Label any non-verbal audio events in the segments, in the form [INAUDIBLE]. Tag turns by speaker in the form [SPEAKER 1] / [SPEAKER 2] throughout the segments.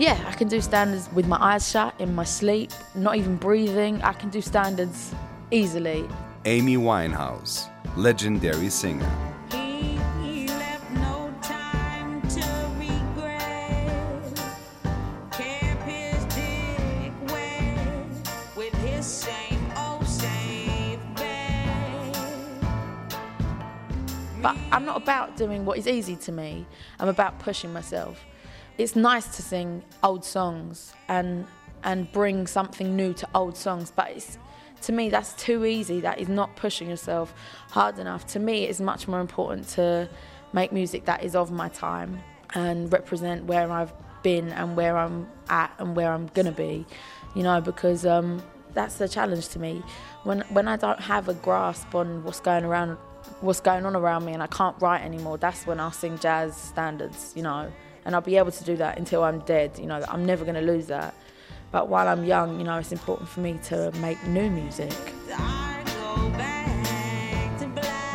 [SPEAKER 1] Yeah, I can do standards with my eyes shut, in my sleep, not even breathing. I can do standards easily.
[SPEAKER 2] Amy Winehouse, legendary singer.
[SPEAKER 3] No time to regret. Kept his dick wet same old.
[SPEAKER 1] But I'm not about doing what is easy to me. I'm about pushing myself. It's nice to sing old songs and and bring something new to old songs, but it's to me that's too easy. That is not pushing yourself hard enough. To me, it's much more important to make music that is of my time and represent where I've been and where I'm at and where I'm gonna be. You know, because um, that's the challenge to me. When when I don't have a grasp on what's going around what's going on around me and I can't write anymore, that's when I'll sing jazz standards, you know. And I'll be able to do that until I'm dead, you know, I'm never gonna lose that. But while I'm young, you know, it's important for me to make new music.
[SPEAKER 3] I go back to black.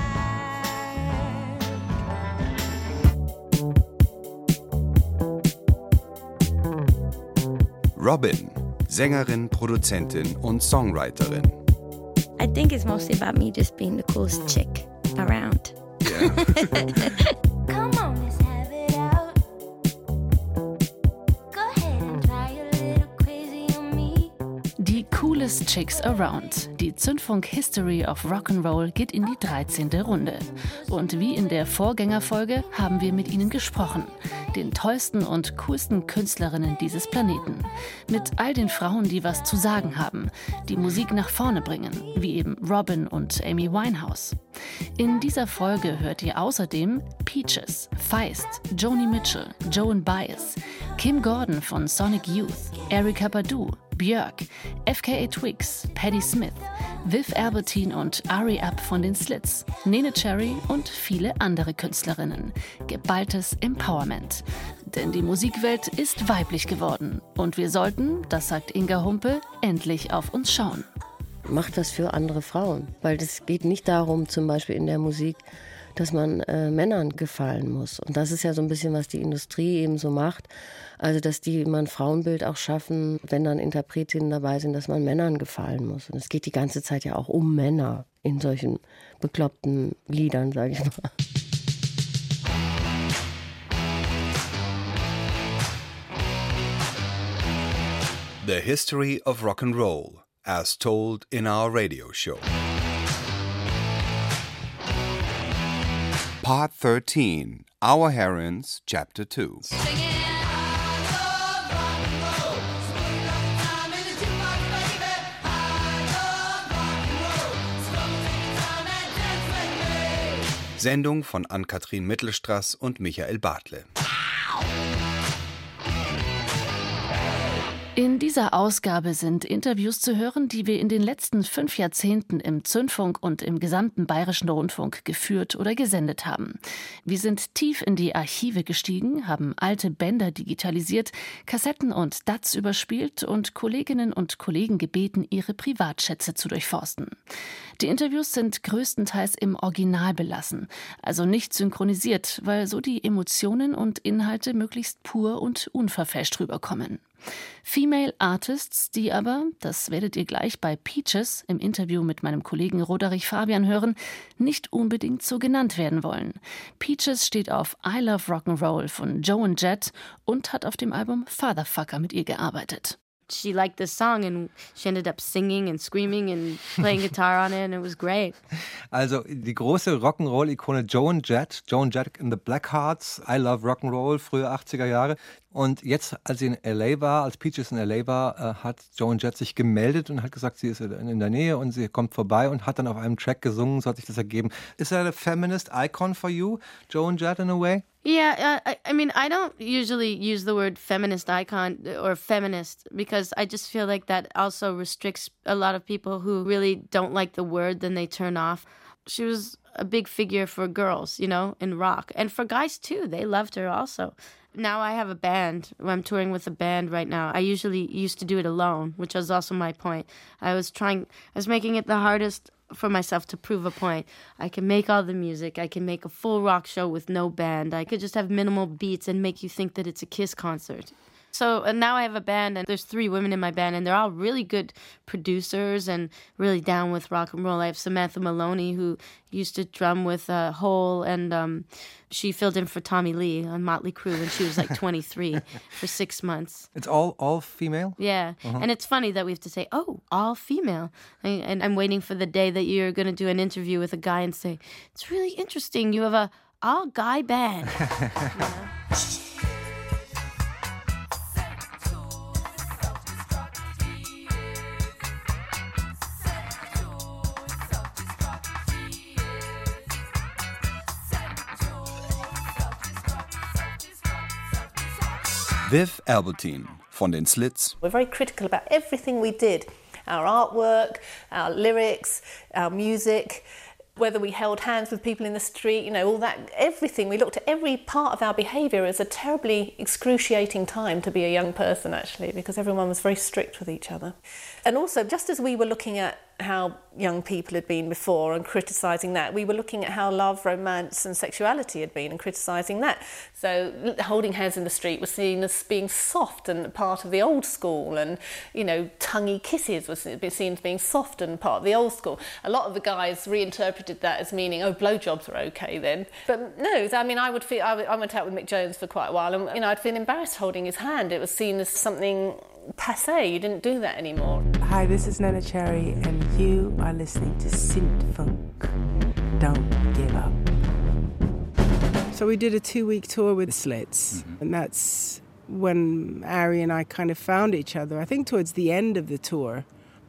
[SPEAKER 2] Robyn, Sängerin, Produzentin und Songwriterin.
[SPEAKER 4] I think it's mostly about me just being the coolest chick around.
[SPEAKER 5] Come [LAUGHS]
[SPEAKER 6] Coolest Chicks Around. Die Zündfunk History of Rock'n'Roll geht in die 13. Runde. Und wie in der Vorgängerfolge haben wir mit ihnen gesprochen. Den tollsten und coolsten Künstlerinnen dieses Planeten. Mit all den Frauen, die was zu sagen haben, die Musik nach vorne bringen, wie eben Robin und Amy Winehouse. In dieser Folge hört ihr außerdem Peaches, Feist, Joni Mitchell, Joan Baez, Kim Gordon von Sonic Youth, Erika Badu, Björk, FKA Twigs, Patti Smith, Viv Albertine und Ari Up von den Slits, Nene Cherry und viele andere Künstlerinnen. Geballtes Empowerment. Denn die Musikwelt ist weiblich geworden. Und wir sollten, das sagt Inga Humpe, endlich auf uns schauen.
[SPEAKER 7] macht was für andere Frauen. Weil es geht nicht darum, zum Beispiel in der Musik, dass man äh, Männern gefallen muss. Und das ist ja so ein bisschen, was die Industrie eben so macht. Also, dass die immer ein Frauenbild auch schaffen, wenn dann Interpretinnen dabei sind, dass man Männern gefallen muss. Und es geht die ganze Zeit ja auch um Männer in solchen bekloppten Liedern, sage ich mal.
[SPEAKER 2] The History of Rock and Roll, as told in our radio show. Part 13 Our Herons, Chapter 2. Sendung von Ann-Kathrin Mittelstraß und Michael Bartle.
[SPEAKER 6] In dieser Ausgabe sind Interviews zu hören, die wir in den letzten fünf Jahrzehnten im Zündfunk und im gesamten bayerischen Rundfunk geführt oder gesendet haben. Wir sind tief in die Archive gestiegen, haben alte Bänder digitalisiert, Kassetten und DATs überspielt und Kolleginnen und Kollegen gebeten, ihre Privatschätze zu durchforsten. Die Interviews sind größtenteils im Original belassen, also nicht synchronisiert, weil so die Emotionen und Inhalte möglichst pur und unverfälscht rüberkommen. Female Artists, die aber, das werdet ihr gleich bei Peaches im Interview mit meinem Kollegen Roderich Fabian hören, nicht unbedingt so genannt werden wollen. Peaches steht auf I Love Rock'n'Roll von Joan Jett und hat auf dem Album Fatherfucker mit ihr gearbeitet.
[SPEAKER 8] she liked this song and she ended up singing and screaming and playing guitar on it and it was great.
[SPEAKER 9] Also die große Rock'n'Roll-Ikone Joan Jett, Joan Jett in the Blackhearts, I Love Rock'n'Roll, frühe 80er Jahre. Und jetzt, als sie in LA war, als Peaches in LA war, äh, hat Joan Jett sich gemeldet und hat gesagt, sie ist in der Nähe und sie kommt vorbei und hat dann auf einem Track gesungen, so hat sich das ergeben. Is that a feminist icon for you, Joan Jett in a way?
[SPEAKER 8] Yeah, uh, I, I mean, I don't usually use the word feminist icon or feminist because I just feel like that also restricts a lot of people who really don't like the word, then they turn off. She was a big figure for girls, you know, in rock and for guys too. They loved her also. Now I have a band. I'm touring with a band right now. I usually used to do it alone, which was also my point. I was trying, I was making it the hardest for myself to prove a point. I can make all the music. I can make a full rock show with no band. I could just have minimal beats and make you think that it's a Kiss concert. So now I have a band, and there's three women in my band, and they're all really good producers and really down with rock and roll. I have Samantha Maloney, who used to drum with uh, Hole, and um, she filled in for Tommy Lee on Motley Crue when she was like [LAUGHS] 23 for six months.
[SPEAKER 9] It's all all female.
[SPEAKER 8] Yeah, and it's funny that we have to say, "Oh, all female," and, and I'm waiting for the day that you're going to do an interview with a guy and say, "It's really interesting. You have a all guy band." [LAUGHS] [LAUGHS]
[SPEAKER 2] Viv Albertine von den Slits
[SPEAKER 10] We're very critical about everything we did our artwork, our lyrics, our music, whether we held hands with people in the street, you know, all that, everything. We looked at every part of our behaviour as a terribly excruciating time to be a young person, actually, because everyone was very strict with each other. And also, just as we were looking at how young people had been before and criticising that, we were looking at how love, romance, and sexuality had been and criticising that. So, holding hands in the street was seen as being soft and part of the old school, and you know, tonguey kisses was seen as being soft and part of the old school. A lot of the guys reinterpreted that as meaning, oh, blowjobs are okay then. But no, I mean, I would feel. I went out with Mick Jones for quite a while, and you know, I'd feel embarrassed holding his hand. It was seen as something passe. You didn't do that anymore.
[SPEAKER 11] Hi, this is Neneh Cherry, and you are listening to Zündfunk. Don't give up. So we did a two-week tour with Slits, mm-hmm. and that's when Ari and I kind of found each other. I think towards the end of the tour.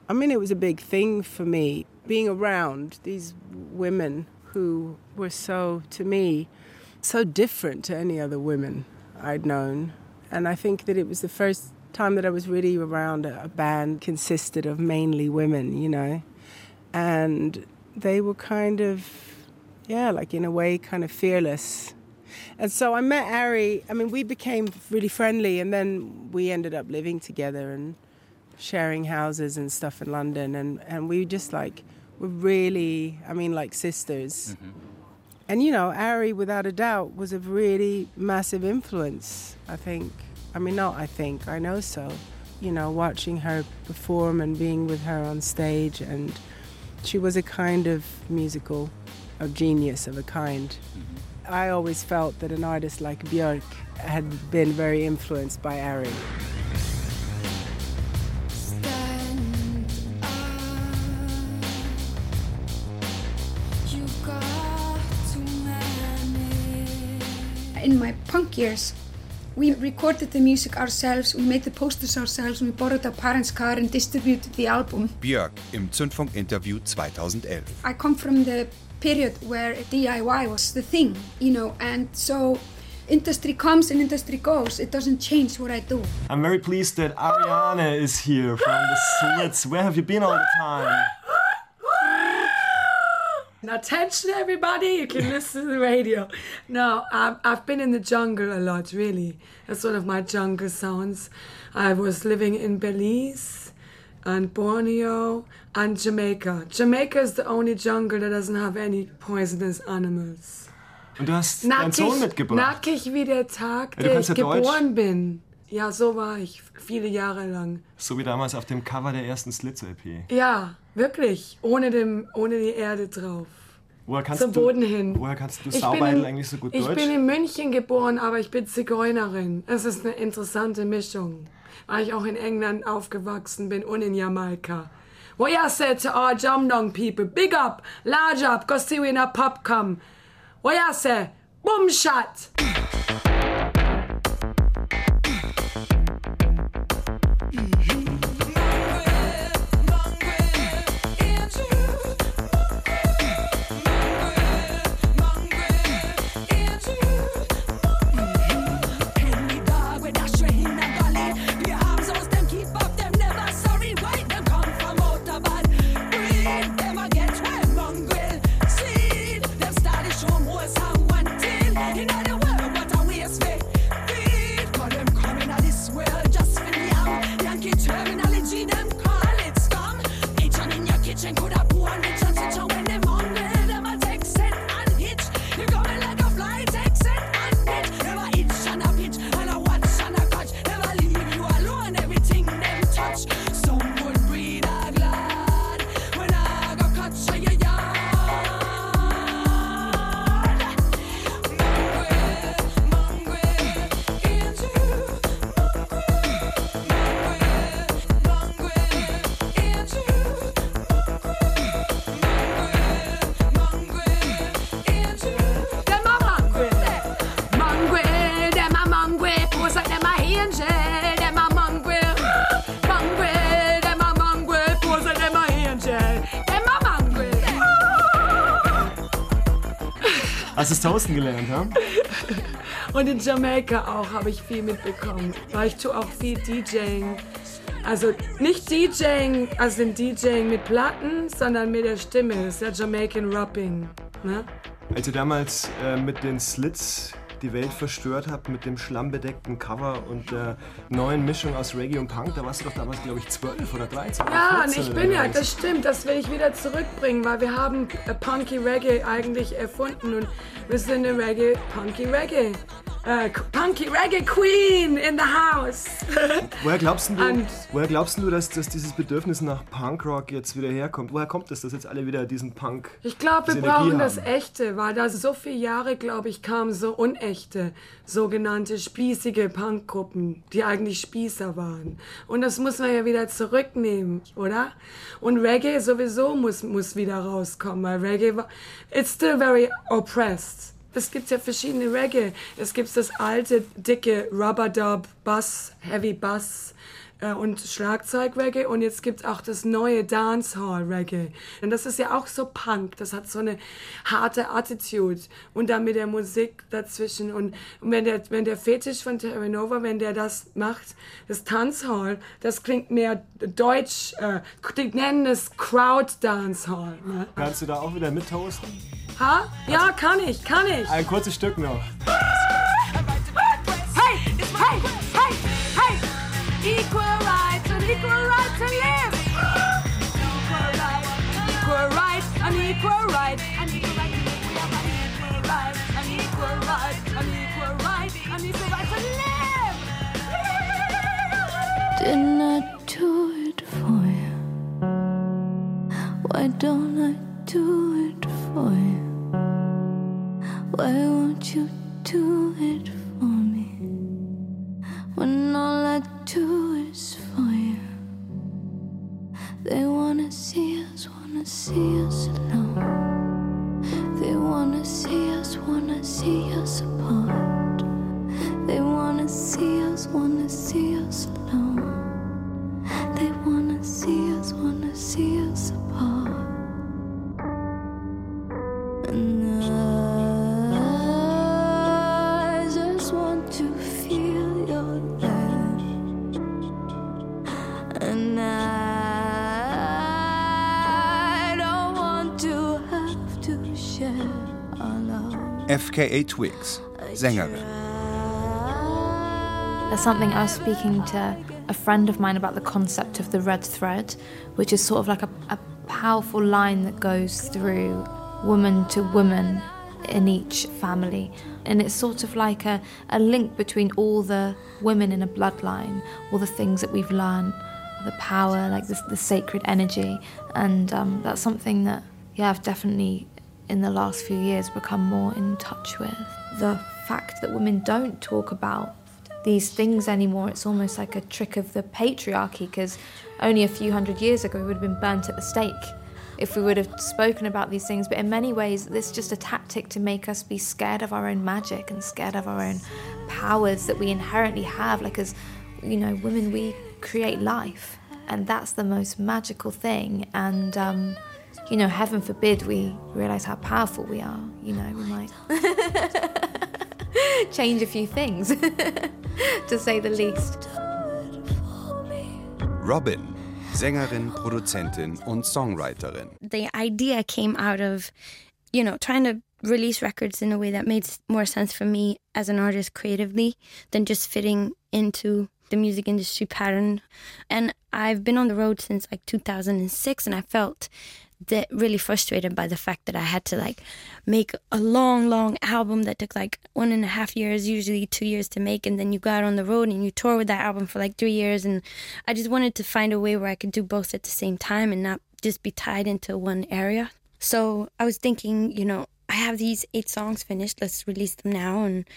[SPEAKER 11] I mean, it was a big thing for me being around these women who were so, to me, so different to any other women I'd known. And I think that it was the first time that I was really around a, band consisted of mainly women, you know. And they were kind of, yeah, like in a way, kind of fearless. And so I met Ari. I mean, we became really friendly, and then we ended up living together and sharing houses and stuff in London. And, and we just like were really, I mean, like sisters. Mm-hmm. And you know, Ari, without a doubt, was a really massive influence, I think. I mean, not I think, I know so. You know, watching her perform and being with her on stage, and she was a kind of musical, a genius of a kind. Mm-hmm. I always felt that an artist like Björk had been very influenced by Ari.
[SPEAKER 12] In my punk years, we recorded the music ourselves, we made the posters ourselves, we borrowed our parents' car and distributed the album.
[SPEAKER 2] Björk im Zündfunk-Interview 2011.
[SPEAKER 12] I come from the period where DIY was the thing, you know, and so industry comes and industry goes. It doesn't change what I do.
[SPEAKER 13] I'm very pleased that Ariane is here from the Slits. Where have you been all the time?
[SPEAKER 14] Attention, everybody! You can listen to the radio. No, I've, I've been in the jungle a lot, really. That's one of my jungle sounds. I was living in Belize and Borneo and Jamaica. Jamaica is the only jungle that doesn't have any poisonous animals.
[SPEAKER 13] Und du hast deinen Sohn mitgebracht.
[SPEAKER 14] nackig wie der Tag,
[SPEAKER 13] Ja,
[SPEAKER 14] der ich
[SPEAKER 13] ja Deutsch.
[SPEAKER 14] geboren bin. Ja, so war ich viele Jahre lang.
[SPEAKER 13] So wie damals auf dem Cover der ersten Slits-LP.
[SPEAKER 14] Ja, wirklich. Ohne, dem, ohne die Erde drauf.
[SPEAKER 13] Woher kannst
[SPEAKER 14] Zum
[SPEAKER 13] du,
[SPEAKER 14] Boden hin.
[SPEAKER 13] Woher kannst du
[SPEAKER 14] Ich
[SPEAKER 13] Saubeidel eigentlich so gut
[SPEAKER 14] ich
[SPEAKER 13] Deutsch?
[SPEAKER 14] bin in München geboren, aber ich bin Zigeunerin. Es ist eine interessante Mischung. Weil ich auch in England aufgewachsen bin und in Jamaika. What you say to our Jamdong people? Big up, large up, go see we in a pub come. What you say? Boom shot!
[SPEAKER 13] Toasten gelernt, ha?
[SPEAKER 14] Und in Jamaika auch habe ich viel mitbekommen, weil ich tue auch viel DJing. Also nicht DJing, also den DJing mit Platten, sondern mit der Stimme. Das ist ja Jamaican Rapping. Ne?
[SPEAKER 13] Als ihr damals äh, mit den Slits die Welt verstört habt, mit dem schlammbedeckten Cover und der neuen Mischung aus Reggae und Punk, da warst du doch damals, glaube ich, 12 oder 13 oder
[SPEAKER 14] Ja, und
[SPEAKER 13] 14
[SPEAKER 14] ich
[SPEAKER 13] oder
[SPEAKER 14] bin ja, das stimmt, das will ich wieder zurückbringen, weil wir haben äh, Punky Reggae eigentlich erfunden und wir sind eine Reggae, Punky Reggae. Äh, Punky Reggae Queen in the house. [LAUGHS]
[SPEAKER 13] Woher glaubst du,
[SPEAKER 14] Und-
[SPEAKER 13] woher glaubst du dass, dass dieses Bedürfnis nach Punkrock jetzt wieder herkommt? Woher kommt es, dass jetzt alle wieder diesen Punk
[SPEAKER 14] Ich glaube, wir
[SPEAKER 13] Energie
[SPEAKER 14] brauchen das
[SPEAKER 13] haben?
[SPEAKER 14] Echte, weil da so viele Jahre, glaube ich, kamen so unechte, sogenannte spießige Punkgruppen, die eigentlich Spießer waren. Und das muss man ja wieder zurücknehmen, oder? Und Reggae sowieso muss, muss wieder rauskommen, weil Reggae war, it's still very oppressed. Es gibt ja verschiedene Reggae. Es gibt das alte, dicke Rubber-Dub, Bass, Heavy Bass äh, und Schlagzeug-Reggae und jetzt gibt es auch das neue Dancehall-Reggae. Und das ist ja auch so Punk, das hat so eine harte Attitude und dann mit der Musik dazwischen. Und, und wenn, der, wenn der Fetisch von Terra Nova, wenn der das macht, das Dancehall, das klingt mehr deutsch, äh, die nennen es Crowd-Dancehall. Ne?
[SPEAKER 13] Kannst du da auch wieder mittoasten?
[SPEAKER 14] Ha? Ja, kann ich, kann ich.
[SPEAKER 13] Ein kurzes Stück noch.
[SPEAKER 14] Hey, hey! Equal rights and equal right to live. Equal right, equal right, an equal right, an equal right. An equal right, an equal right, an equal right, an to live.
[SPEAKER 15] Didn't I do it for you? Why don't I do it for you? Why won't you do it? When all I do is for you. They wanna see us, wanna see us alone. They wanna see us, wanna see us apart. They wanna see us, wanna see us alone. They wanna see
[SPEAKER 2] FKA Twigs, Sängerin.
[SPEAKER 16] There's something I was speaking to a friend of mine about the concept of the red thread, which is sort of like a, a powerful line that goes through woman to woman in each family. And it's sort of like a, a link between all the women in a bloodline, all the things that we've learned, the power, like the, the sacred energy. And um, that's something that, yeah, I've definitely in the last few years become more in touch with. The fact that women don't talk about these things anymore, it's almost like a trick of the patriarchy because only a few hundred years ago we would have been burnt at the stake if we would have spoken about these things. But in many ways, this is just a tactic to make us be scared of our own magic and scared of our own powers that we inherently have. Like, as you know, women, we create life, and that's the most magical thing. And um, you know, heaven forbid we realize how powerful we are. You know, we might [LAUGHS] change a few things, [LAUGHS] to say the least.
[SPEAKER 2] Robyn, Sängerin, Produzentin und Songwriterin.
[SPEAKER 4] the idea came out of, you know, trying to release records in a way that made more sense for me as an artist creatively than just fitting into the music industry pattern. And I've been on the road since like 2006 and I felt that really frustrated by the fact that I had to like make a long, long album that took like one and a half years, usually two years to make, and then you go out on the road and you tour with that album for like three years. And I just wanted to find a way where I could do both at the same time and not just be tied into one area. So I was thinking, you know, I have these eight songs finished. Let's release them now, and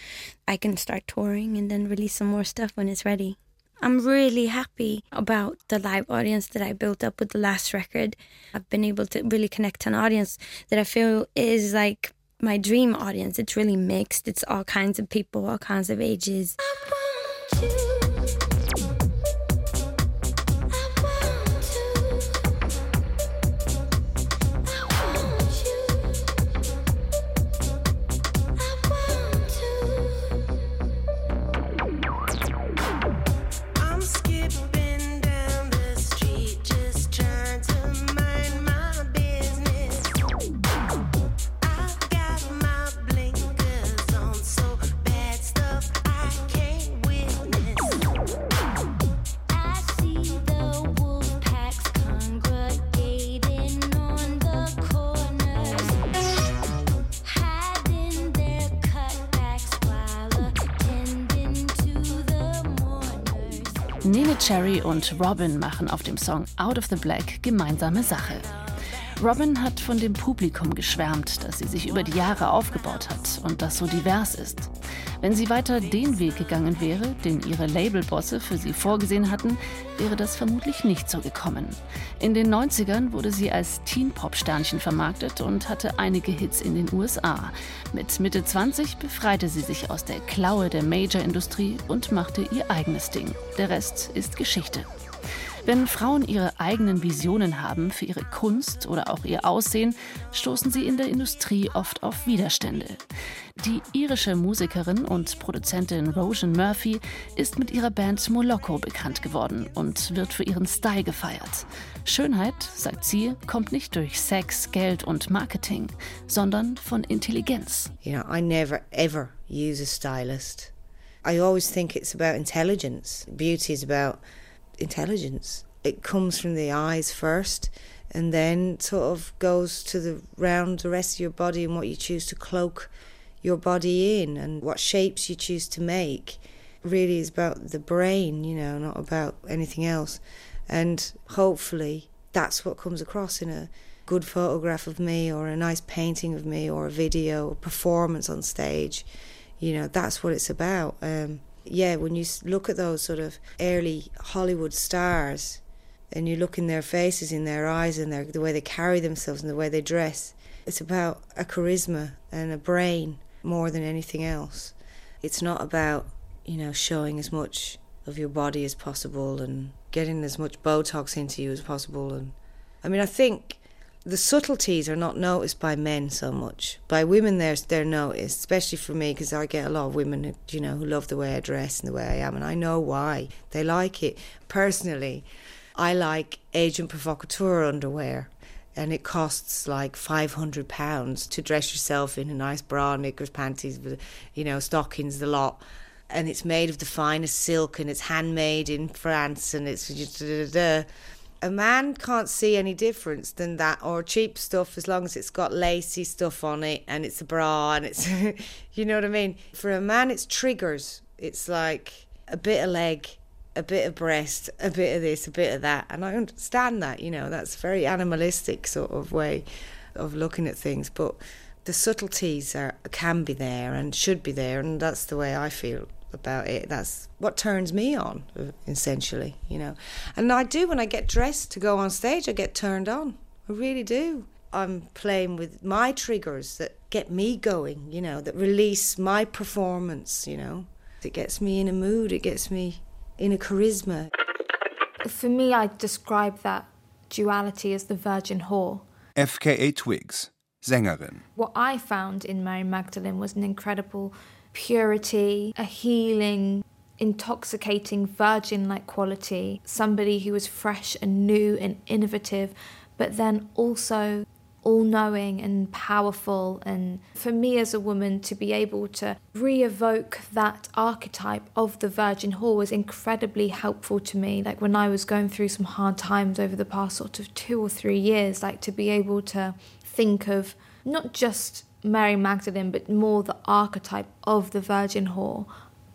[SPEAKER 4] I can start touring and then release some more stuff when it's ready. I'm really happy about the live audience that I built up with the last record. I've been able to really connect to an audience that I feel is like my dream audience. It's really mixed, it's all kinds of people, all kinds of ages.
[SPEAKER 6] Nene Cherry und Robin machen auf dem Song Out of the Black gemeinsame Sache. Robin hat von dem Publikum geschwärmt, das sie sich über die Jahre aufgebaut hat und das so divers ist. Wenn sie weiter den Weg gegangen wäre, den ihre Labelbosse für sie vorgesehen hatten, wäre das vermutlich nicht so gekommen. In den 90ern wurde sie als Teen-Pop-Sternchen vermarktet und hatte einige Hits in den USA. Mit Mitte 20 befreite sie sich aus der Klaue der Major-Industrie und machte ihr eigenes Ding. Der Rest ist Geschichte. Wenn Frauen ihre eigenen Visionen haben für ihre Kunst oder auch ihr Aussehen, stoßen sie in der Industrie oft auf Widerstände. Die irische Musikerin und Produzentin Rojan Murphy ist mit ihrer Band Moloko bekannt geworden und wird für ihren Style gefeiert. Schönheit, sagt sie, kommt nicht durch Sex, Geld und Marketing, sondern von Intelligenz.
[SPEAKER 17] You know, I never ever use a stylist. I always think it's about intelligence. Beauty is about intelligence. It comes from the eyes first and then sort of goes to the round the rest of your body and what you choose to cloak your body in and what shapes you choose to make really is about the brain, you know, not about anything else. And hopefully that's what comes across in a good photograph of me or a nice painting of me or a video, a performance on stage. You know, that's what it's about. Um, yeah, when you look at those sort of early Hollywood stars and you look in their faces, in their eyes, and their, the way they carry themselves and the way they dress, it's about a charisma and a brain more than anything else. It's not about, you know, showing as much of your body as possible and getting as much Botox into you as possible. And I mean, I think the subtleties are not noticed by men so much. By women, they're, they're noticed, especially for me, because I get a lot of women, who, you know, who love the way I dress and the way I am, and I know why. They like it. Personally, I like agent provocateur underwear, and it costs like five hundred pounds to dress yourself in a nice bra, knickers, panties, you know, stockings, the lot. And it's made of the finest silk, and it's handmade in France, and it's da, da, da. A man can't see any difference than that, or cheap stuff as long as it's got lacy stuff on it and it's a bra and it's, [LAUGHS] you know what I mean. For a man, it's triggers. It's like a bit of leg, a bit of breast, a bit of this, a bit of that. And I understand that, you know, that's a very animalistic sort of way of looking at things. But the subtleties are can be there and should be there, and that's the way I feel about it. That's what turns me on, essentially, you know. And I do when I get dressed to go on stage, I get turned on. I really do. I'm playing with my triggers that get me going, you know, that release my performance, you know. It gets me in a mood, it gets me in a charisma.
[SPEAKER 16] For me, I describe that duality as the virgin whore.
[SPEAKER 2] FKA Twigs, Sängerin.
[SPEAKER 16] What I found in Mary Magdalene was an incredible purity, a healing, intoxicating, virgin like quality. Somebody who was fresh and new and innovative, but then also all knowing and powerful. And for me as a woman to be able to re evoke that archetype of the virgin whore was incredibly helpful to me. Like when I was going through some hard times over the past sort of two or three years, like to be able to think of not just Mary Magdalene, but more the archetype of the virgin whore.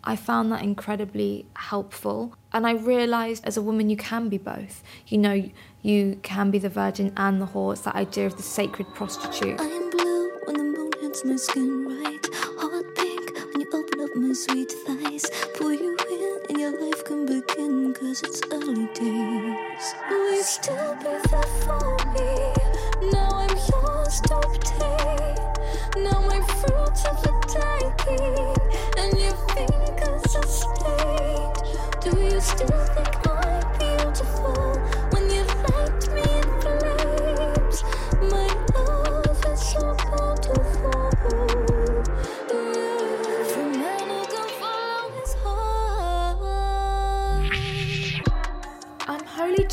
[SPEAKER 16] I found that incredibly helpful. And I realized as a woman, you can be both. You know, you can be the virgin and the whore. It's that idea of the sacred prostitute.
[SPEAKER 15] I'm blue when the moon hits my skin right. Hot pink when you open up my sweet thighs. Pull you in and your life can begin. Cause it's early days. Will you still be there for me? Now I'm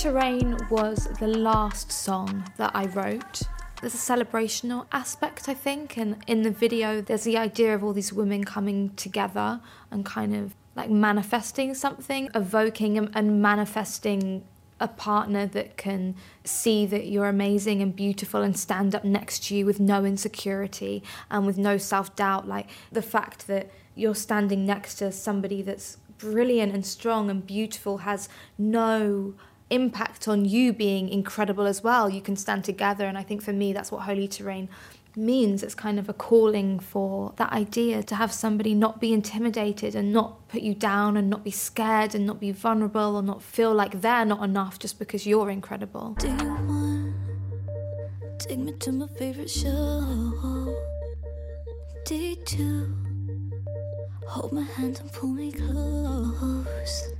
[SPEAKER 16] Terrain was the last song that I wrote. There's a celebrational aspect, I think, and in the video, there's the idea of all these women coming together and kind of like manifesting something, evoking and- manifesting a partner that can see that you're amazing and beautiful and stand up next to you with no insecurity and with no self doubt. Like the fact that you're standing next to somebody that's brilliant and strong and beautiful has no impact on you being incredible as well. You can stand together, and I think for me, that's what Holy Terrain means. It's kind of a calling for that idea to have somebody not be intimidated and not put you down and not be scared and not be vulnerable or not feel like they're not enough just because you're incredible.
[SPEAKER 15] Do you want take me to my favorite show? Day two, hold my hand and pull me close.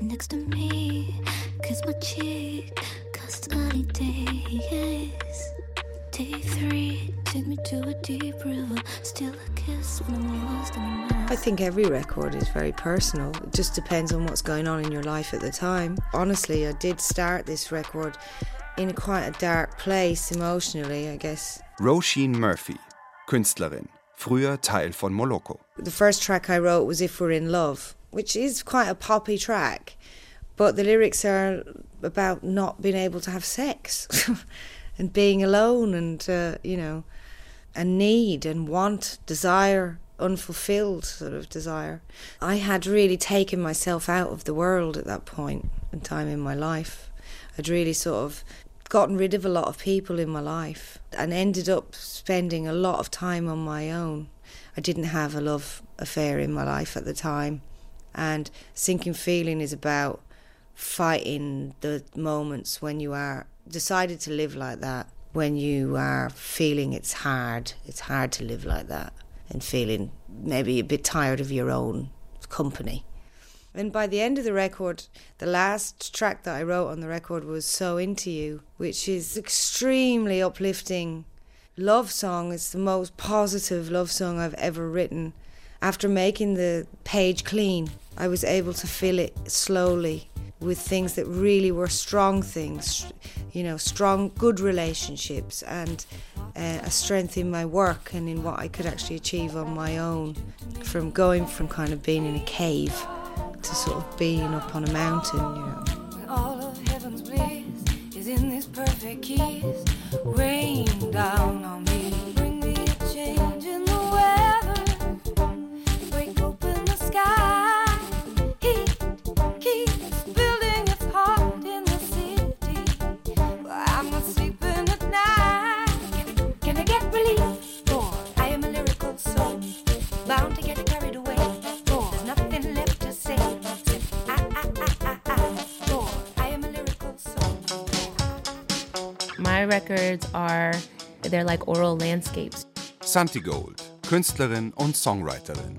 [SPEAKER 15] Next to me, kiss my cheek, custody days. Day three, take me to a deep river, still a kiss when I'm lost in the mist.
[SPEAKER 17] I think every record is very personal. It just depends on what's going on in your life at the time. Honestly, I did start this record in quite a dark place emotionally, I guess.
[SPEAKER 2] Roisin Murphy, Künstlerin, früher Teil von Moloko.
[SPEAKER 17] The first track I wrote was If We're in Love, which is quite a poppy track, but the lyrics are about not being able to have sex [LAUGHS] and being alone and, uh, you know, and need and want, desire, unfulfilled sort of desire. I had really taken myself out of the world at that point in time in my life. I'd really sort of gotten rid of a lot of people in my life and ended up spending a lot of time on my own. I didn't have a love affair in my life at the time. And Sinking Feeling is about fighting the moments when you are decided to live like that, when you are feeling it's hard, it's hard to live like that, and feeling maybe a bit tired of your own company. And by the end of the record, the last track that I wrote on the record was So Into You, which is extremely uplifting love song. It's the most positive love song I've ever written. After making the page clean, I was able to fill it slowly with things that really were strong things, you know, strong, good relationships and uh, a strength in my work and in what I could actually achieve on my own. From going from kind of being in a cave to sort of being up on a mountain, you know.
[SPEAKER 15] All of heaven's bliss is in this perfect kiss. Rain down
[SPEAKER 18] records are, they're like aural landscapes.
[SPEAKER 2] Santigold, Künstlerin und Songwriterin.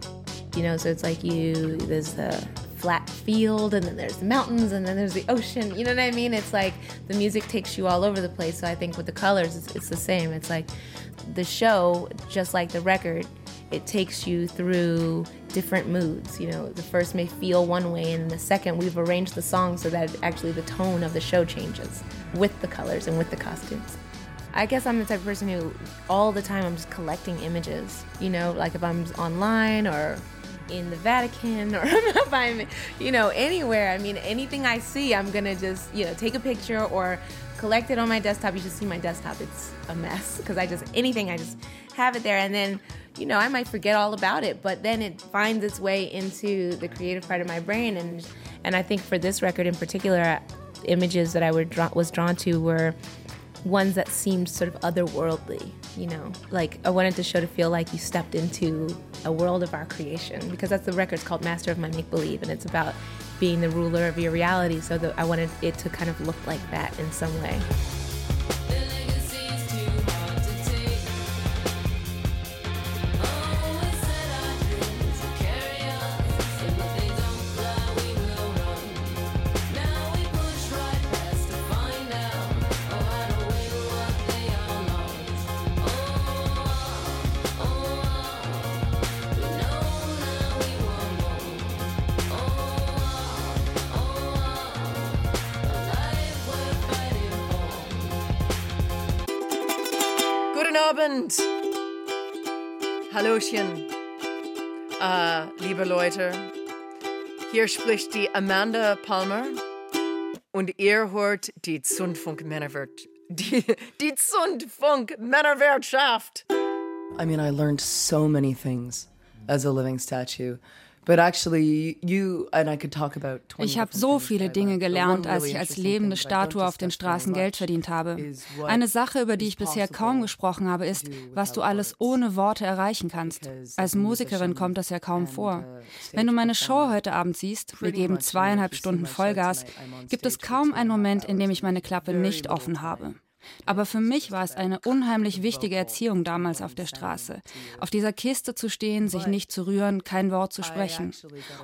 [SPEAKER 18] You know, so it's like you, there's the flat field, and then there's the mountains, and then there's the ocean. You know what I mean? It's like the music takes you all over the place. So I think with the colors, it's, it's the same. It's like the show, just like the record, it takes you through different moods. You know, the first may feel one way, and the second, we've arranged the song so that actually the tone of the show changes with the colors and with the costumes. I guess I'm the type of person who all the time I'm just collecting images. You know, like if I'm online or in the Vatican [LAUGHS] or if I'm, you know, anywhere. I mean, anything I see, I'm gonna just, you know, take a picture or collect it on my desktop. You should see my desktop. It's a mess because I just, anything, I just have it there. And then, you know, I might forget all about it, but then it finds its way into the creative part of my brain. And, and I think for this record in particular, images that I were was drawn to were ones that seemed sort of otherworldly, you know. Like I wanted the show to feel like you stepped into a world of our creation because that's the record's called Master of My Make Believe and it's about being the ruler of your reality. So I wanted it to kind of look like that in some way.
[SPEAKER 19] Hier spricht die Amanda Palmer und ihr hört die Zündfunk Männerwirtschaft. Die, die Zündfunk Männerwirtschaft.
[SPEAKER 20] I mean, I learned so many things as a living statue But actually, you and I could talk about 20
[SPEAKER 21] Ich habe so viele Dinge gelernt, als ich als lebende Statue auf den Straßen Geld verdient habe. Eine Sache, über die ich bisher kaum gesprochen habe, ist, was du alles ohne Worte erreichen kannst. Als Musikerin kommt das ja kaum vor. Wenn du meine Show heute Abend siehst, wir geben zweieinhalb Stunden Vollgas, gibt es kaum einen Moment, in dem ich meine Klappe nicht offen habe. Aber für mich war es eine unheimlich wichtige Erziehung damals auf der Straße. Auf dieser Kiste zu stehen, sich nicht zu rühren, kein Wort zu sprechen.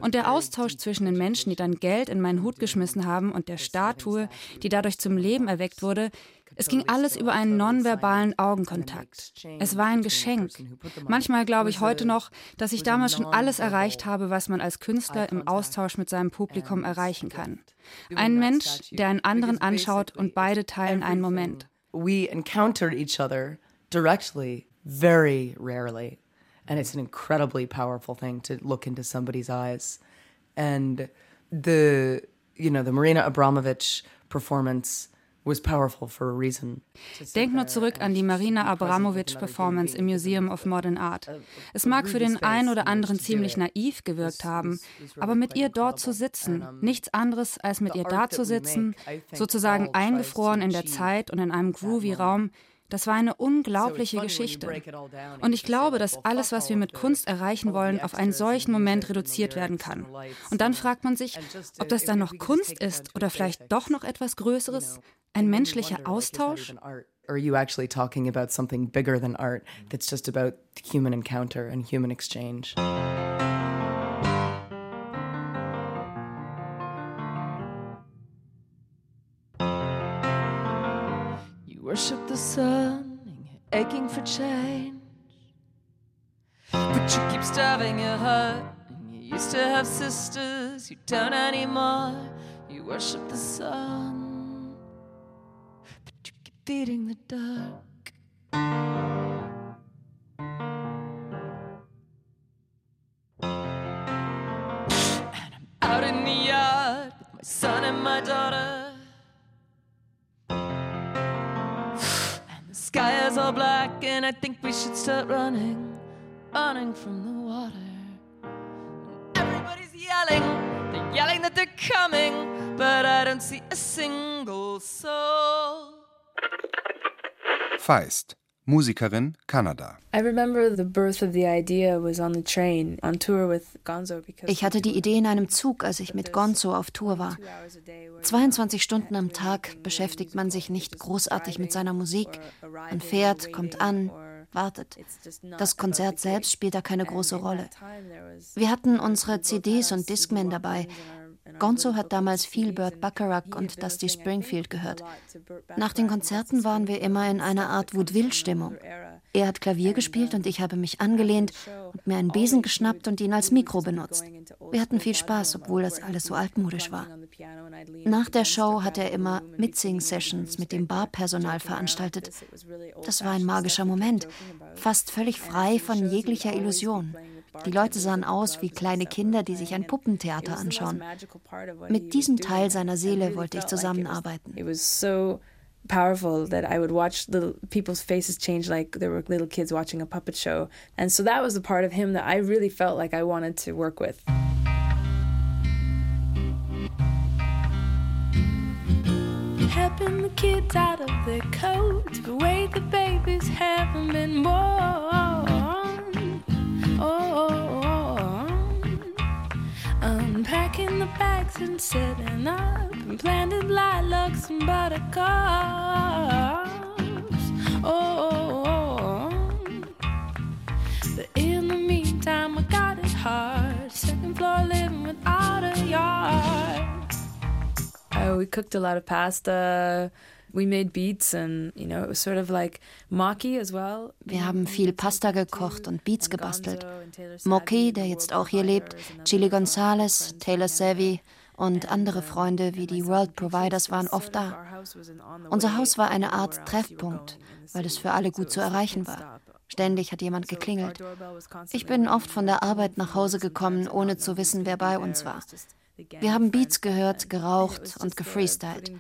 [SPEAKER 21] Und der Austausch zwischen den Menschen, die dann Geld in meinen Hut geschmissen haben, und der Statue, die dadurch zum Leben erweckt wurde, es ging alles über einen nonverbalen Augenkontakt. Es war ein Geschenk. Manchmal glaube ich heute noch, dass ich damals schon alles erreicht habe, was man als Künstler im Austausch mit seinem Publikum erreichen kann. Ein Mensch, der einen anderen anschaut und beide teilen einen Moment.
[SPEAKER 20] We encountered each other directly very rarely. And it's an incredibly powerful thing to look into somebody's eyes. And the, you know, the Marina Abramovic performance
[SPEAKER 21] Denk nur zurück an die Marina Abramovic Performance im Museum of Modern Art. Es mag für den einen oder anderen ziemlich naiv gewirkt haben, aber mit ihr dort zu sitzen, nichts anderes als mit ihr da zu sitzen, sozusagen eingefroren in der Zeit und in einem groovy Raum, das war eine unglaubliche Geschichte. Und ich glaube, dass alles, was wir mit Kunst erreichen wollen, auf einen solchen Moment reduziert werden kann. Und dann fragt man sich, ob das dann noch Kunst ist oder vielleicht doch noch etwas Größeres, ein menschlicher Austausch?
[SPEAKER 20] Or are you actually talking about something bigger than art mm-hmm. that's just about human encounter and human exchange?
[SPEAKER 22] You worship the sun, aching for change. But you keep starving your heart, and you used to have sisters, you don't anymore. You worship the sun, feeding the dark. And I'm out in the yard with my son and my daughter. And the sky is all black, and I think we should start running, running from the water. Everybody's yelling, they're yelling that they're coming, but I don't see a single soul.
[SPEAKER 2] Feist, Musikerin, Kanada.
[SPEAKER 1] I remember the birth of the idea was on the train on tour with Gonzo because
[SPEAKER 23] Ich hatte die Idee in einem Zug, als ich mit Gonzo auf Tour war. 22 Stunden am Tag beschäftigt man sich nicht großartig mit seiner Musik. Man fährt, kommt an, wartet. Das Konzert selbst spielt da keine große Rolle. Wir hatten unsere CDs und Discmen dabei. Gonzo hat damals viel Burt Bacharach und Dusty Springfield gehört. Nach den Konzerten waren wir immer in einer Art Vaudeville-Stimmung. Er hat Klavier gespielt und ich habe mich angelehnt und mir einen Besen geschnappt und ihn als Mikro benutzt. Wir hatten viel Spaß, obwohl das alles so altmodisch war. Nach der Show hat er immer Mitsing-Sessions mit dem Barpersonal veranstaltet. Das war ein magischer Moment, fast völlig frei von jeglicher Illusion. Die Leute sahen aus wie kleine Kinder, die sich ein Puppentheater anschauen. Mit diesem Teil seiner Seele wollte ich zusammenarbeiten.
[SPEAKER 1] It was so powerful that I would watch little people's faces change like they were little kids watching a puppet show. And so that was the part of him that I really felt like I wanted to work with.
[SPEAKER 15] Helping the kids out of their coats, but wait, the babies haven't been born. Oh, unpacking the bags and setting up, and planted lilacs and buttercups. Oh, but in the meantime, I got it hard. Second floor living without a yard.
[SPEAKER 1] Uh, we cooked a lot of pasta. We made beats and, you know, it was sort of like Maki as well.
[SPEAKER 23] Wir haben viel Pasta gekocht und Beats gebastelt. Moki, der jetzt auch hier lebt, Chili Gonzalez, Taylor Savvy und andere Freunde wie die World Providers waren oft da. Unser Haus war eine Art Treffpunkt, weil es für alle gut zu erreichen war. Ständig hat jemand geklingelt. Ich bin oft von der Arbeit nach Hause gekommen, ohne zu wissen, wer bei uns war. Wir haben Beats gehört, geraucht und gefreestylt.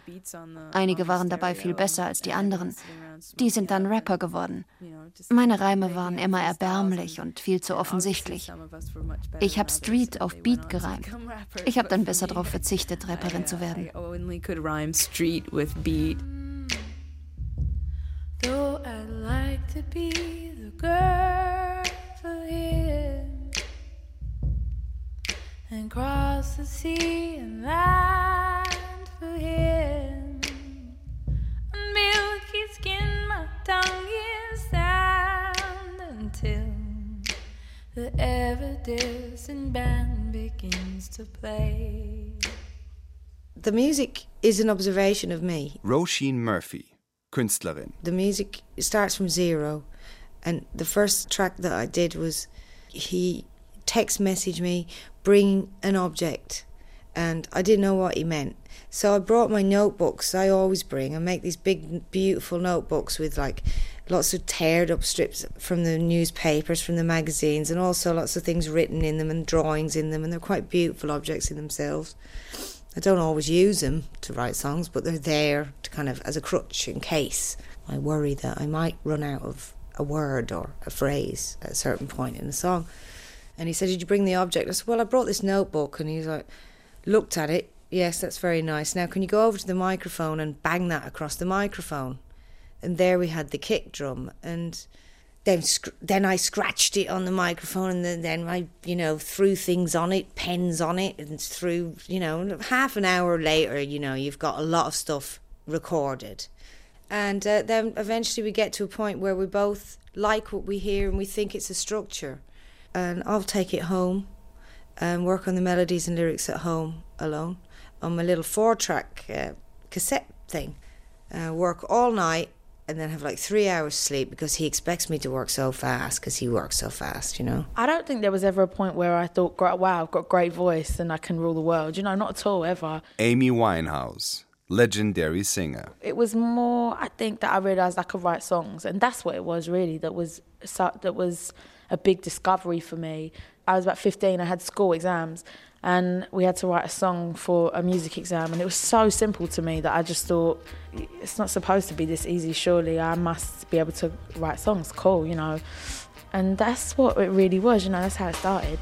[SPEAKER 23] Einige waren dabei viel besser als die anderen. Die sind dann Rapper geworden. Meine Reime waren immer erbärmlich und viel zu offensichtlich. Ich habe Street auf Beat gereimt. Ich habe dann besser darauf verzichtet, Rapperin zu werden.
[SPEAKER 15] Though I'd like to be the girl and cross the sea and land for him. And milky skin, my tongue is sand until the ever distant band begins to play.
[SPEAKER 17] The music is an observation of me.
[SPEAKER 2] Roisin Murphy, Künstlerin.
[SPEAKER 17] The music starts from zero, and the first track that I did was he text messaged me, bring an object, and I didn't know what he meant. So I brought my notebooks I always bring. I make these big, beautiful notebooks with like lots of teared up strips from the newspapers, from the magazines, and also lots of things written in them and drawings in them, and they're quite beautiful objects in themselves. I don't always use them to write songs, but they're there to kind of as a crutch in case I worry that I might run out of a word or a phrase at a certain point in the song. And he said, Did you bring the object? I said, Well, I brought this notebook. And he's like, Looked at it. Yes, that's very nice. Now, can you go over to the microphone and bang that across the microphone? And there we had the kick drum. And then sc- then I scratched it on the microphone and then, then I, you know, threw things on it, pens on it, and threw, you know, half an hour later, you know, you've got a lot of stuff recorded. And uh, then eventually we get to a point where we both like what we hear and we think it's a structure. And I'll take it home and work on the melodies and lyrics at home alone on my little four track uh, cassette thing. Uh, work all night and then have like three hours sleep because he expects me to work so fast because he works so fast, you know.
[SPEAKER 1] I don't think there was ever a point where I thought, wow, I've got a great voice and I can rule the world. You know, not at all, ever.
[SPEAKER 2] Amy Winehouse, legendary singer.
[SPEAKER 1] It was more, I think, that I realised I could write songs, and that's what it was really. That was that was a big discovery for me. I was about fifteen. I had school exams, and we had to write a song for a music exam, and it was so simple to me that I just thought it's not supposed to be this easy. Surely I must be able to write songs. Cool, you know, and that's what it really was. You know, that's how it started.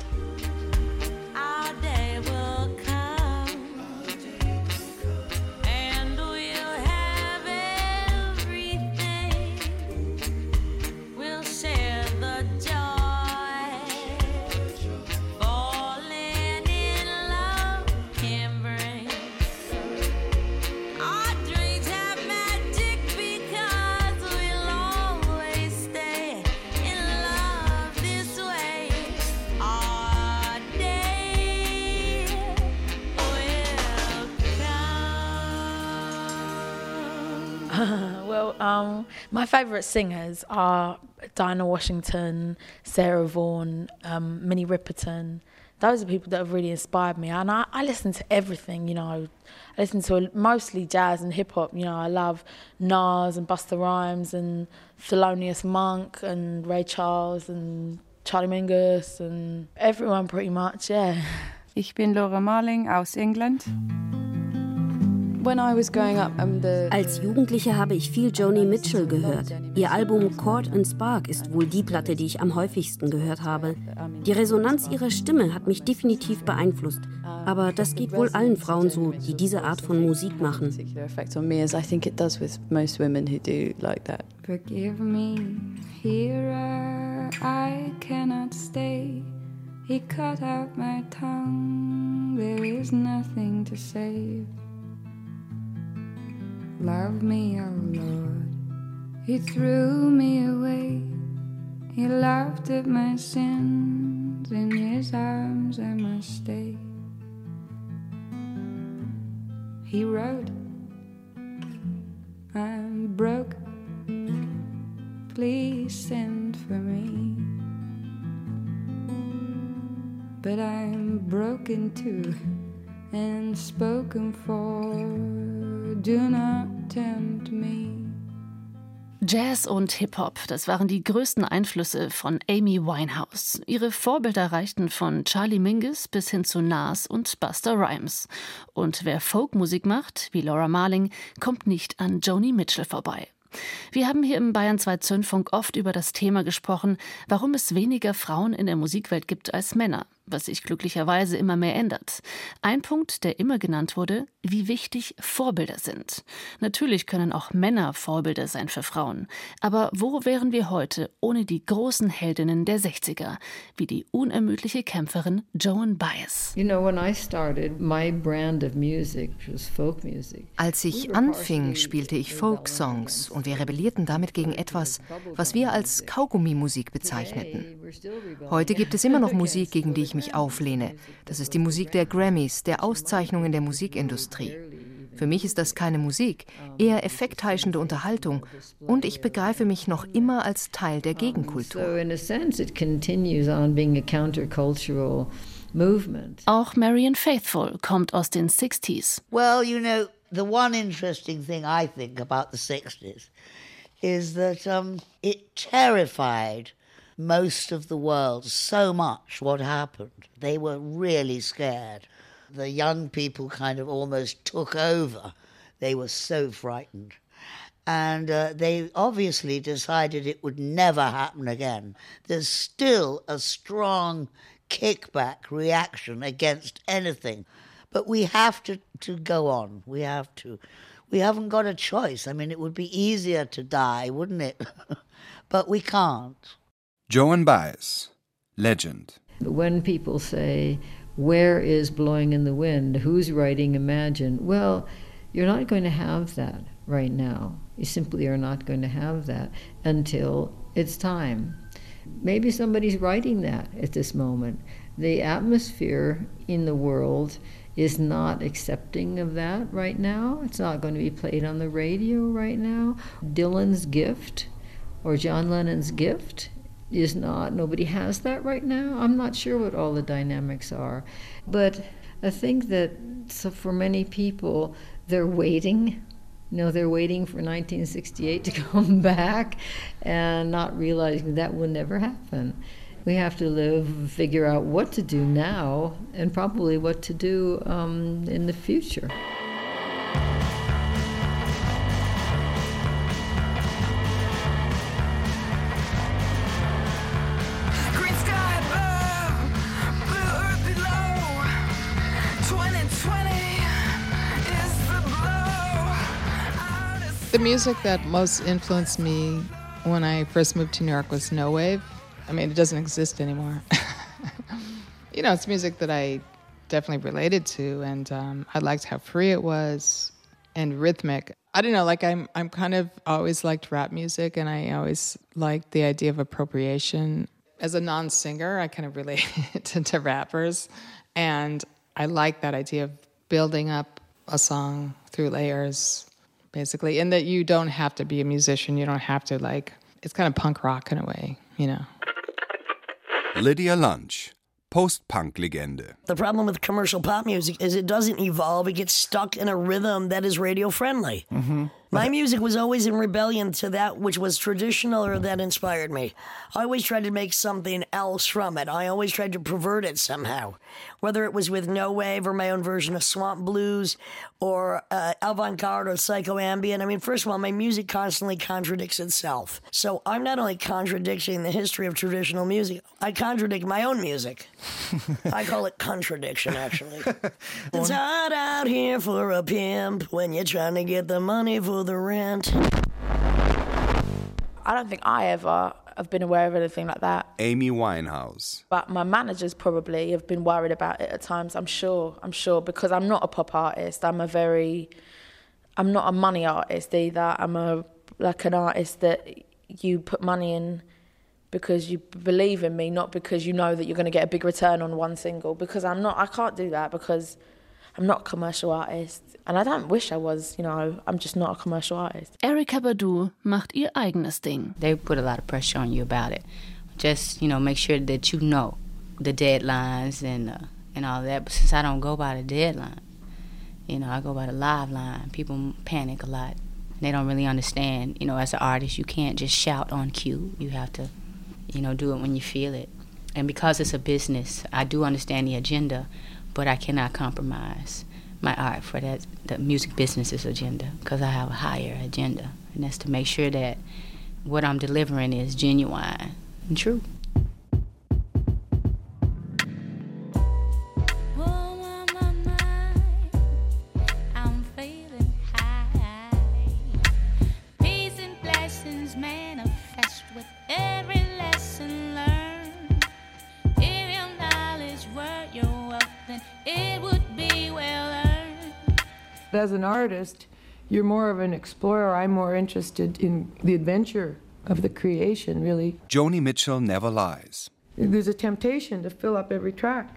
[SPEAKER 1] Um, my favourite singers are Dinah Washington, Sarah Vaughan, um, Minnie Riperton. Those are people that have really inspired me, and I, I listen to everything. You know, I listen to mostly jazz and hip hop. You know, I love Nas and Busta Rhymes and Thelonious Monk and Ray Charles and Charlie Mingus and everyone pretty much. Yeah.
[SPEAKER 24] Ich bin Laura Marling aus England.
[SPEAKER 25] Als Jugendliche habe ich viel Joni Mitchell gehört. Ihr Album Chord and Spark ist wohl die Platte, die ich am häufigsten gehört habe. Die Resonanz ihrer Stimme hat mich definitiv beeinflusst. Aber das geht wohl allen Frauen so, die diese Art von Musik machen.
[SPEAKER 26] particular effect on me, as I think it does with most women who do like that.
[SPEAKER 24] Forgive me, hearer, I cannot stay. He cut out my tongue, there is nothing to save. Love me, oh Lord. He threw me away. He laughed at my sins. In his arms I must stay. He wrote, I'm broke. Please send for me. But I'm broken too and spoken for. Do not tempt me.
[SPEAKER 6] Jazz und Hip-Hop, das waren die größten Einflüsse von Amy Winehouse. Ihre Vorbilder reichten von Charlie Mingus bis hin zu Nas und Buster Rhymes. Und wer Folkmusik macht, wie Laura Marling, kommt nicht an Joni Mitchell vorbei. Wir haben hier im Bayern 2 Zündfunk oft über das Thema gesprochen, warum es weniger Frauen in der Musikwelt gibt als Männer was sich glücklicherweise immer mehr ändert. Ein Punkt, der immer genannt wurde, wie wichtig Vorbilder sind. Natürlich können auch Männer Vorbilder sein für Frauen. Aber wo wären wir heute ohne die großen Heldinnen der 60er, wie die unermüdliche Kämpferin Joan Baez?
[SPEAKER 27] Als ich anfing, spielte ich Folksongs und wir rebellierten damit gegen etwas, was wir als Kaugummimusik bezeichneten. Heute gibt es immer noch Musik, gegen die ich mich auflehne. Das ist die Musik der Grammys, der Auszeichnungen der Musikindustrie. Für mich ist das keine Musik, eher effektheischende Unterhaltung und ich begreife mich noch immer als Teil der Gegenkultur.
[SPEAKER 6] Auch Marian Faithful kommt aus den 60s.
[SPEAKER 28] Well, you know, the one interesting thing I think about the 60s is that um, it terrified most of the world so much what happened. They were really scared. The young people kind of almost took over. They were so frightened. And uh, they obviously decided it would never happen again. There's still a strong kickback reaction against anything. But we have to, to go on. We have to. We haven't got a choice. I mean, it would be easier to die, wouldn't it? [LAUGHS] but we can't.
[SPEAKER 2] Joan Baez, legend.
[SPEAKER 29] When people say, Where is Blowing in the Wind? Who's writing Imagine? Well, you're not going to have that right now. You simply are not going to have that until it's time. Maybe somebody's writing that at this moment. The atmosphere in the world is not accepting of that right now. It's not going to be played on the radio right now. Dylan's gift or John Lennon's gift is not. Nobody has that right now. I'm not sure what all the dynamics are. But I think that so for many people, they're waiting. You know, they're waiting for 1968 [LAUGHS] to come back and not realizing that will never happen. We have to live, figure out what to do now, and probably what to do um, in the future.
[SPEAKER 30] Music that most influenced me when I first moved to New York was no wave. I mean, it doesn't exist anymore. [LAUGHS] you know, it's music that I definitely related to, and um, I liked how free it was and rhythmic. I don't know, like I'm, I'm kind of always liked rap music, and I always liked the idea of appropriation. As a non-singer, I kind of [LAUGHS] relate to, to rappers, and I like that idea of building up a song through layers basically, and that you don't have to be a musician. You don't have to like. It's kind of punk rock in a way, you know.
[SPEAKER 2] Lydia Lunch, Post-Punk-Legende.
[SPEAKER 31] The problem with commercial pop music is it doesn't evolve. It gets stuck in a rhythm that is radio friendly.
[SPEAKER 2] Mm-hmm.
[SPEAKER 31] My music was always in rebellion to that which was traditional or that inspired me. I always tried to make something else from it. I always tried to pervert it somehow. Whether it was with No Wave or my own version of Swamp Blues or uh, avant garde or psycho ambient. I mean, first of all, my music constantly contradicts itself. So I'm not only contradicting the history of traditional music, I contradict my own music. [LAUGHS] I call it contradiction, actually. [LAUGHS] it's hard out here for a pimp when you're trying to get the money for the rent.
[SPEAKER 1] I don't think I ever have been aware of anything like that.
[SPEAKER 2] Amy Winehouse.
[SPEAKER 1] But my managers probably have been worried about it at times. I'm sure. I'm sure because I'm not a pop artist. I'm a very, I'm not a money artist either. I'm a like an artist that you put money in because you believe in me, not because you know that you're going to get a big return on one single. Because I'm not. I can't do that because I'm not a commercial artist. And I don't wish I was, you know, I'm just not a commercial artist.
[SPEAKER 6] Erykah Badu macht ihr eigenes Ding.
[SPEAKER 32] They put a lot of pressure on you about it. Just, you know, make sure that you know the deadlines and uh, and all that. But since I don't go by the deadline, you know, I go by the live line. People panic a lot. They don't really understand, you know, as an artist, you can't just shout on cue. You have to, you know, do it when you feel it. And because it's a business, I do understand the agenda, but I cannot compromise my art for that the music business's agenda because I have a higher agenda, and that's to make sure that what I'm delivering is genuine and true.
[SPEAKER 33] Artist, you're more of an explorer. I'm more interested in the adventure of the creation, really.
[SPEAKER 2] Joni Mitchell never lies.
[SPEAKER 33] There's a temptation to fill up every track.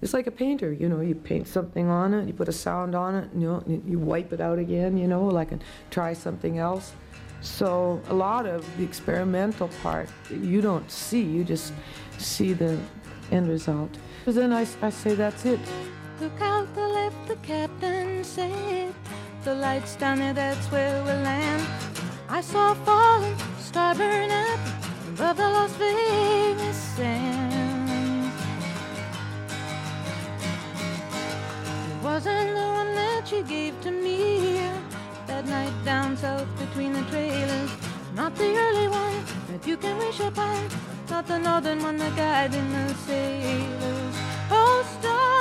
[SPEAKER 33] It's like a painter, you know, you paint something on it, you put a sound on it, you know, you wipe it out again, you know, like and try something else. So a lot of the experimental part you don't see, you just see the end result. But then I, I say that's it.
[SPEAKER 24] Look out the left, the captain said. The lights down there, that's where we'll land. I saw a falling star burn up above the Las Vegas sands. It wasn't the one that you gave to me that night down south between the trailers. Not the early one that you can wish upon. Not the northern one that guiding the sailors. Oh, star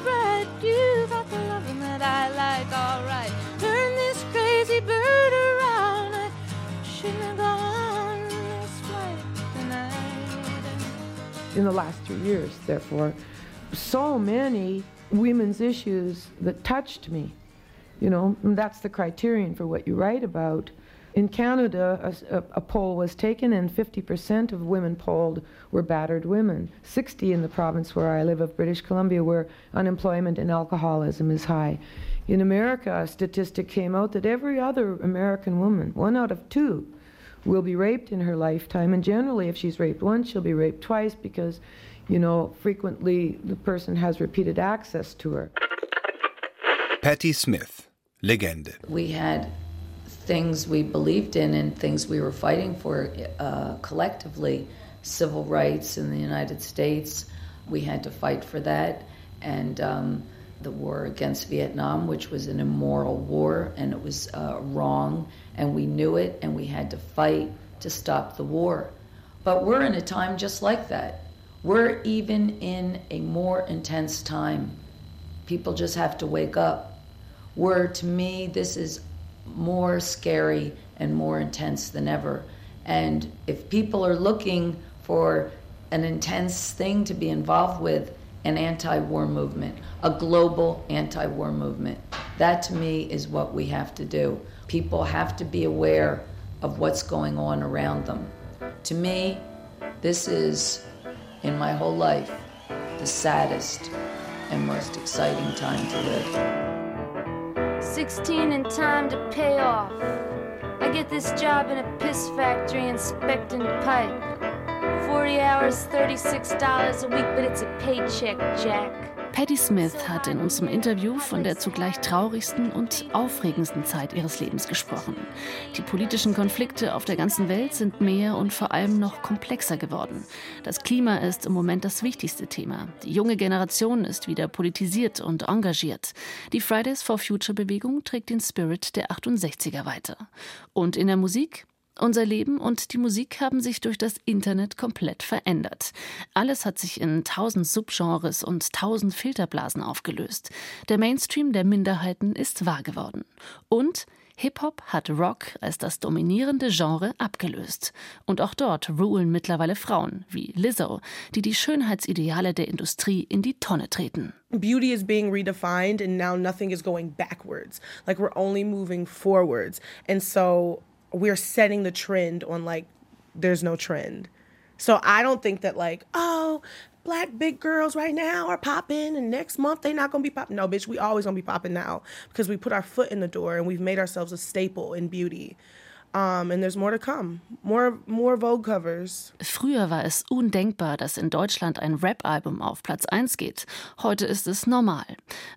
[SPEAKER 24] bright. You got the loving that I like, alright. Turn this crazy bird around. I shouldn't have gone this flight tonight.
[SPEAKER 33] In the last two years, therefore, so many women's issues that touched me. You know, that's the criterion for what you write about. In Canada, a, a, a, poll was taken, and 50% of women polled were battered women. 60 in the province where I live of British Columbia, where unemployment and alcoholism is high. In America, a statistic came out that every other American woman, one out of two, will be raped in her lifetime. And generally, if she's raped once, she'll be raped twice because, you know, frequently the person has repeated access to her.
[SPEAKER 2] Patti Smith, Legende.
[SPEAKER 34] We had things we believed in and things we were fighting for uh, collectively. Civil rights in the United States, we had to fight for that. And um, the war against Vietnam, which was an immoral war and it was uh, wrong, and we knew it, and we had to fight to stop the war. But we're in a time just like that. We're even in a more intense time. People just have to wake up. Where to me, this is more scary and more intense than ever. And if people are looking for an intense thing to be involved with, an anti war movement, a global anti war movement, that to me is what we have to do. People have to be aware of what's going on around them. To me, this is, in my whole life, the saddest and most exciting time to live.
[SPEAKER 24] 16 in time to pay off. I get this job in a piss factory inspecting pipe. 40 hours, $36 a week, but it's a paycheck, Jack.
[SPEAKER 6] Patti Smith hat in unserem Interview von der zugleich traurigsten und aufregendsten Zeit ihres Lebens gesprochen. Die politischen Konflikte auf der ganzen Welt sind mehr und vor allem noch komplexer geworden. Das Klima ist im Moment das wichtigste Thema. Die junge Generation ist wieder politisiert und engagiert. Die Fridays for Future Bewegung trägt den Spirit der 68er weiter. Und in der Musik unser Leben und die Musik haben sich durch das Internet komplett verändert. Alles hat sich in tausend Subgenres und tausend Filterblasen aufgelöst. Der Mainstream der Minderheiten ist wahr geworden. Und Hip-Hop hat Rock als das dominierende Genre abgelöst. Und auch dort rulen mittlerweile Frauen wie Lizzo, die die Schönheitsideale der Industrie in die Tonne treten.
[SPEAKER 35] Beauty is being redefined and now nothing is going backwards. Like we're only moving forwards. And so we're setting the trend on like there's no trend. So I don't think that like, oh, black big girls right now are popping and next month they not gonna be popping. No, bitch, we always gonna be popping now because we put our foot in the door and we've made ourselves a staple in beauty. Um, and there's more to come. More, more Vogue covers.
[SPEAKER 6] Früher war es undenkbar, dass in Deutschland ein Rap-Album auf Platz 1 geht. Heute ist es normal.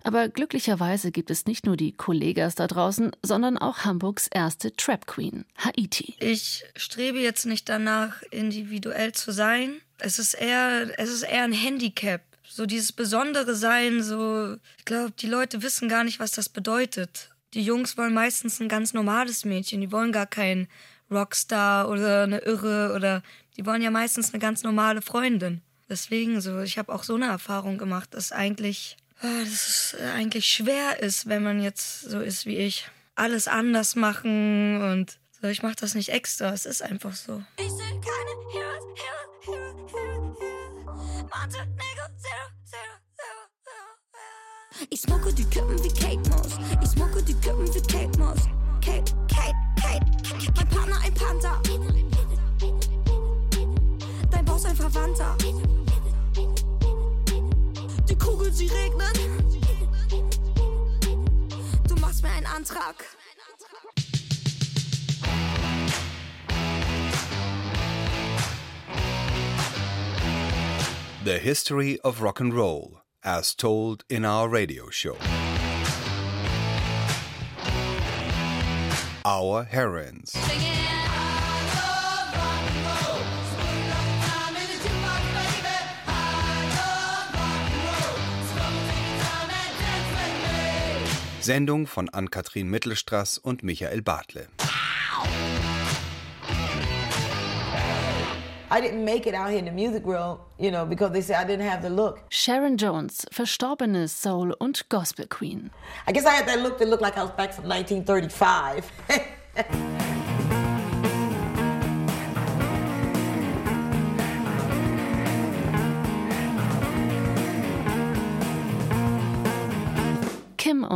[SPEAKER 6] Aber glücklicherweise gibt es nicht nur die Kollegas da draußen, sondern auch Hamburgs erste Trap Queen, Haiti.
[SPEAKER 36] Ich strebe jetzt nicht danach, individuell zu sein. Es ist eher, es ist eher ein Handicap. So dieses besondere Sein, so, ich glaube, die Leute wissen gar nicht, was das bedeutet. Die Jungs wollen meistens ein ganz normales Mädchen, die wollen gar keinen Rockstar oder eine Irre oder die wollen ja meistens eine ganz normale Freundin. Deswegen so, ich habe auch so eine Erfahrung gemacht, dass eigentlich, ah, dass es eigentlich schwer ist, wenn man jetzt so ist wie ich. Alles anders machen und so, ich mache das nicht extra, es ist einfach so.
[SPEAKER 15] Ich seh keine Heroes, Heroes, Heroes, Heroes, Heroes. Montenegro, zero, zero, zero, zero. Ich smoke die Kippen wie Kate Moss. Ich smoke die Kippen wie Kate Moss. Kate, Kate, Kate. Mein Partner ein Panther. Dein Boss ein Verwandter. Die Kugel, sie regnet. Du machst mir einen Antrag.
[SPEAKER 2] The History of Rock and Roll, as told in our radio show. Our heroines. Sendung von Ann-Kathrin Mittelstraß und Michael Bartle.
[SPEAKER 37] I didn't make it out here in the music world, you know, because they said I didn't have the look.
[SPEAKER 6] Sharon Jones, verstorbene Soul- und Gospel-Queen.
[SPEAKER 37] I guess I had that look that looked like I was back from 1935. [LAUGHS]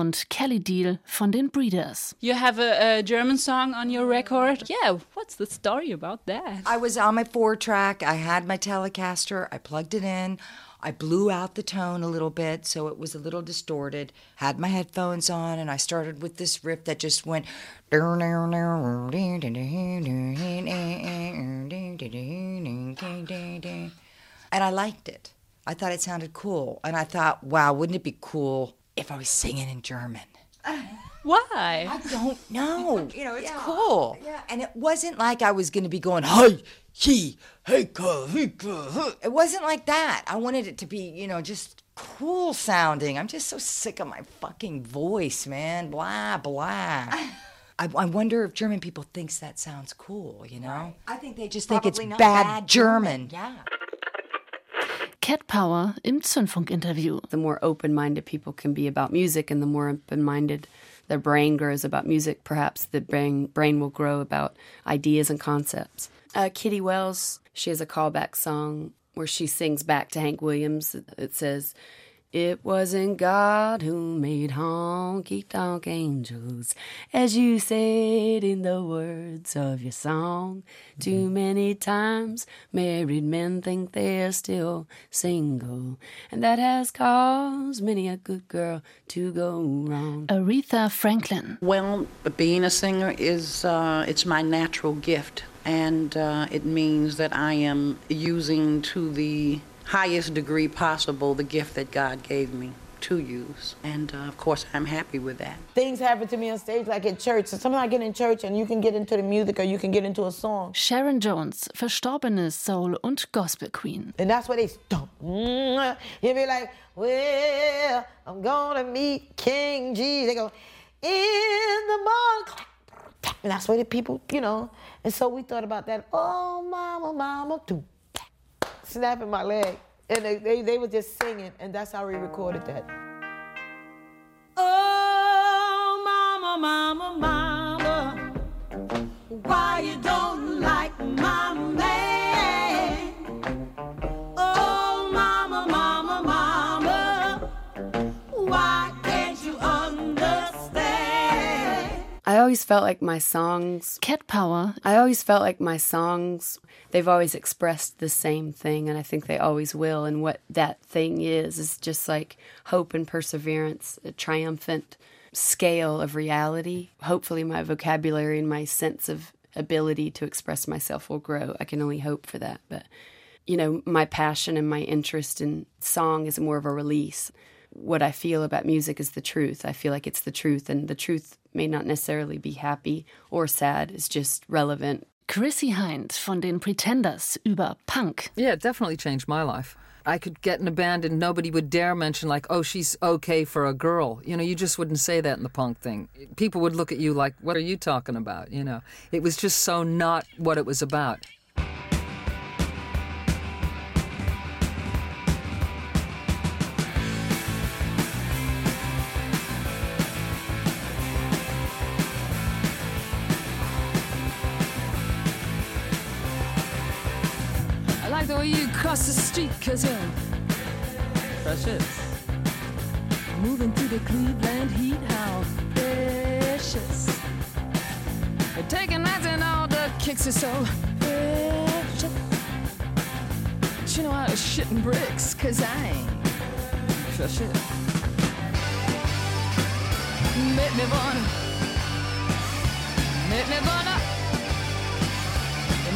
[SPEAKER 6] und Kelley Deal von den Breeders.
[SPEAKER 38] You have a, a German song on your record? Yeah, what's the story about that?
[SPEAKER 39] I was on my four track. I had my Telecaster. I plugged it in. I blew out the tone a little bit so it was a little distorted. Had my headphones on and I started with this riff that just went. And I liked it. I thought it sounded cool. And I thought, wow, wouldn't it be cool if I was singing in German? [LAUGHS]
[SPEAKER 38] Why?
[SPEAKER 39] I don't know. [LAUGHS] You know, it's cool. Yeah, and it wasn't like I was going to be going, hi, he, hey, he, ka, huh." It wasn't like that. I wanted it to be, you know, just cool sounding. I'm just so sick of my fucking voice, man. Blah, blah. [LAUGHS] I, I wonder if German people thinks that sounds cool, you know? I think they just think it's bad,
[SPEAKER 37] bad
[SPEAKER 39] German. Yeah.
[SPEAKER 6] Cat Power im Zündfunk-Interview.
[SPEAKER 5] The more open minded people can be about music, and the more open minded their brain grows about music, perhaps the brain, brain will grow about ideas and concepts. Uh, Kitty Wells, she has a callback song where she sings back to Hank Williams. It says, It wasn't God who made honky tonk angels, as you said in the words of your song. Too many times married men think they're still single, and that has caused many a good girl to go wrong.
[SPEAKER 6] Aretha Franklin.
[SPEAKER 40] Well, being a singer is uh, it's my natural gift, and uh, it means that I am using to the highest degree possible the gift that God gave me to use, and uh, of course I'm happy with that.
[SPEAKER 37] Things happen to me on stage, like at church. So sometimes I get in church and you can get into the music or you can get into a song.
[SPEAKER 6] Sharon Jones, verstorbene Soul- und Gospel-Queen.
[SPEAKER 37] And that's where they stomp. You'll be like, well, I'm gonna meet King Jesus. They go, in the morning. And that's where the people, you know. And so we thought about that. Oh, mama, mama, do snapping my leg. And they, they, they were just singing, and that's how we recorded that.
[SPEAKER 15] Oh, mama, mama, mama,
[SPEAKER 5] always felt like my songs.
[SPEAKER 6] Cat Power.
[SPEAKER 5] I always felt like my songs, they've always expressed the same thing, and I think they always will. And what that thing is, is just like hope and perseverance, a triumphant scale of reality. Hopefully, my vocabulary and my sense of ability to express myself will grow. I can only hope for that. But, you know, my passion and my interest in song is more of a release. What I feel about music is the truth. I feel like it's the truth, and the truth may not necessarily be happy or sad, it's just relevant.
[SPEAKER 6] Chrissie Hynde von den Pretenders über Punk.
[SPEAKER 41] Yeah, it definitely changed my life. I could get in a band and nobody would dare mention, like, oh, she's okay for a girl. You know, you just wouldn't say that in the punk thing. People would look at you like, what are you talking about? You know, it was just so not what it was about.
[SPEAKER 22] Street, you're precious. Uh, moving through the Cleveland heat, how precious. Taking nights and all the kicks are so precious. But you know I was shitting bricks, cause I ain't precious. Make me wanna, make me wanna,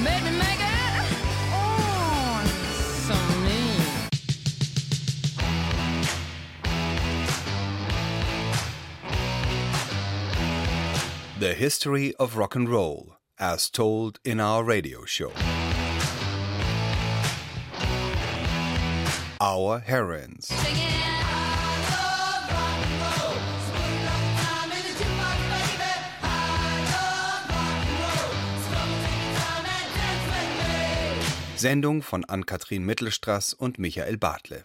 [SPEAKER 22] make me make
[SPEAKER 2] The history of rock and roll, as told in our radio show. Our heroines. Sendung von Ann-Kathrin Mittelstraß und Michael Bartle.